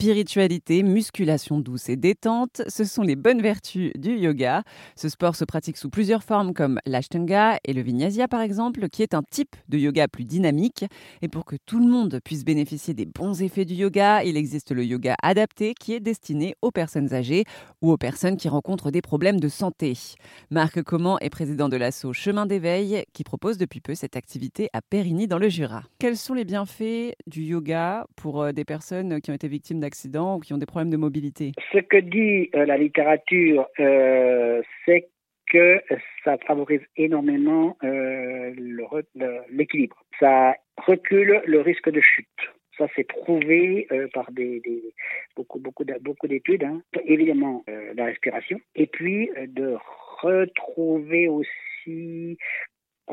spiritualité, musculation douce et détente, ce sont les bonnes vertus du yoga. Ce sport se pratique sous plusieurs formes comme l'ashtanga et le vinyasa par exemple, qui est un type de yoga plus dynamique. Et pour que tout le monde puisse bénéficier des bons effets du yoga, il existe le yoga adapté qui est destiné aux personnes âgées ou aux personnes qui rencontrent des problèmes de santé. Marc Comment est président de l'assaut Chemin d'éveil qui propose depuis peu cette activité à Périgny dans le Jura. Quels sont les bienfaits du yoga pour euh, des personnes qui ont été victimes d'accidents ou qui ont des problèmes de mobilité Ce que dit euh, la littérature, euh, c'est que ça favorise énormément l'équilibre. Ça recule le risque de chute. Ça, c'est prouvé par des, beaucoup, beaucoup, beaucoup d'études. Hein. Évidemment, la respiration. Et puis, de retrouver aussi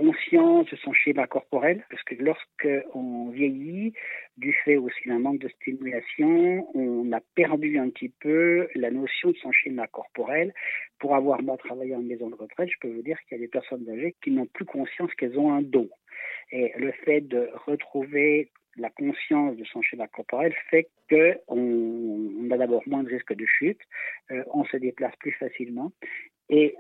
conscience de son schéma corporel, parce que lorsque on vieillit, du fait aussi d'un manque de stimulation, on a perdu un petit peu la notion de son schéma corporel. Pour avoir moi travaillé en maison de retraite, je peux vous dire qu'il y a des personnes âgées qui n'ont plus conscience qu'elles ont un dos. Et le fait de retrouver la conscience de son schéma corporel fait que on, a d'abord moins de risque de chute, euh, on se déplace plus facilement et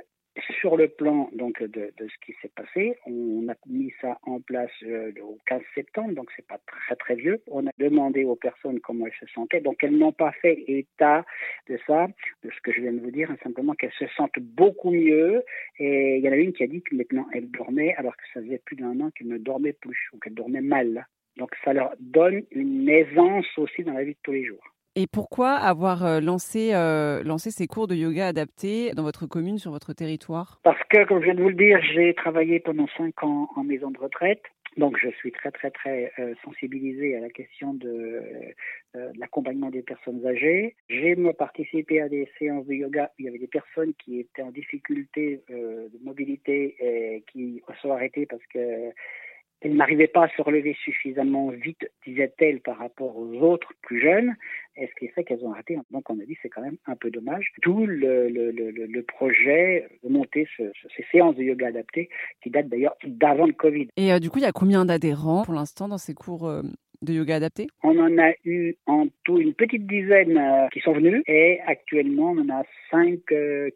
sur le plan donc de, ce qui s'est passé, on a mis ça en place euh, au 15 septembre, donc c'est pas très très vieux. On a demandé aux personnes comment elles se sentaient, donc elles n'ont pas fait état de ça, de ce que je viens de vous dire, hein, simplement qu'elles se sentent beaucoup mieux. Et il y en a une qui a dit que maintenant elle dormait alors que ça faisait plus d'un an qu'elle ne dormait plus ou qu'elle dormait mal. Donc ça leur donne une aisance aussi dans la vie de tous les jours. Et pourquoi avoir euh, lancé, euh, lancé ces cours de yoga adaptés dans votre commune, sur votre territoire? Parce que, comme je viens de vous le dire, j'ai travaillé pendant cinq ans en maison de retraite. Donc, je suis très, très, très euh, sensibilisée à la question de, l'accompagnement des personnes âgées. J'ai participé à des séances de yoga où il y avait des personnes qui étaient en difficulté de mobilité et qui sont arrêtées parce que elle n'arrivait pas à se relever suffisamment vite, disait-elle, par rapport aux autres plus jeunes, et ce qui fait qu'elles ont arrêté. Donc on a dit c'est quand même un peu dommage. D'où le, le, le, le, projet de monter ce, ces séances de yoga adaptées, qui datent d'ailleurs d'avant le Covid. Et euh, du coup, il y a combien d'adhérents pour l'instant dans ces cours euh, de yoga adaptés? On en a eu en tout une petite dizaine euh, qui sont venus, et actuellement on en a cinq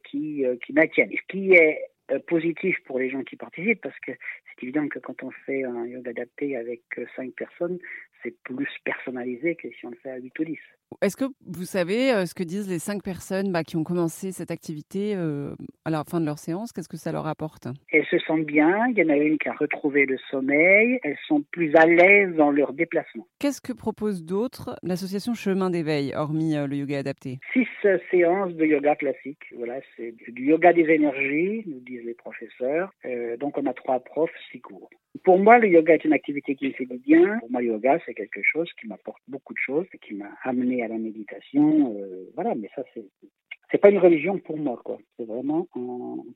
qui, qui maintiennent. Ce qui est positif pour les gens qui participent parce que c'est évident que quand on fait un yoga adapté avec euh, cinq personnes, c'est plus personnalisé que si on le fait à 8 ou 10. Est-ce que vous savez euh, ce que disent les cinq personnes bah, qui ont commencé cette activité euh, à la fin de leur séance Qu'est-ce que ça leur apporte? Elles se sentent bien. Il y en a une qui a retrouvé le sommeil. Elles sont plus à l'aise dans leur déplacement. Qu'est-ce que propose d'autre l'association Chemin d'éveil, hormis le yoga adapté? Six séances de yoga classique. Voilà, c'est du yoga des énergies, nous les professeurs. donc on a trois profs cours. Pour moi, le yoga est une activité qui me fait du bien. Pour moi, le yoga, c'est quelque chose qui m'apporte beaucoup de choses, qui m'a amené à la méditation. Euh, voilà, mais ça, c'est c'est pas une religion pour moi, quoi. C'est vraiment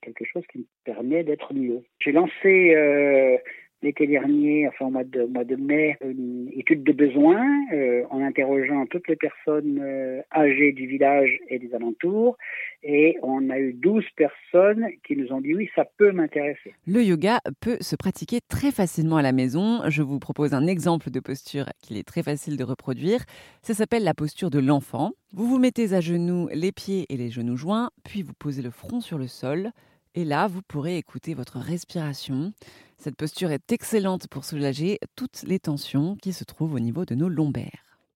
quelque chose qui me permet d'être mieux. J'ai lancé euh, l'été dernier, enfin au mois de, mai, une étude de besoins euh, en interrogeant toutes les personnes euh, âgées du village et des alentours. Et on a eu 12 personnes qui nous ont dit oui, ça peut m'intéresser. Le yoga peut se pratiquer très facilement à la maison. Je vous propose un exemple de posture qu'il est très facile de reproduire. Ça s'appelle la posture de l'enfant. Vous vous mettez à genoux les pieds et les genoux joints, puis vous posez le front sur le sol. Et là, vous pourrez écouter votre respiration. Cette posture est excellente pour soulager toutes les tensions qui se trouvent au niveau de nos lombaires.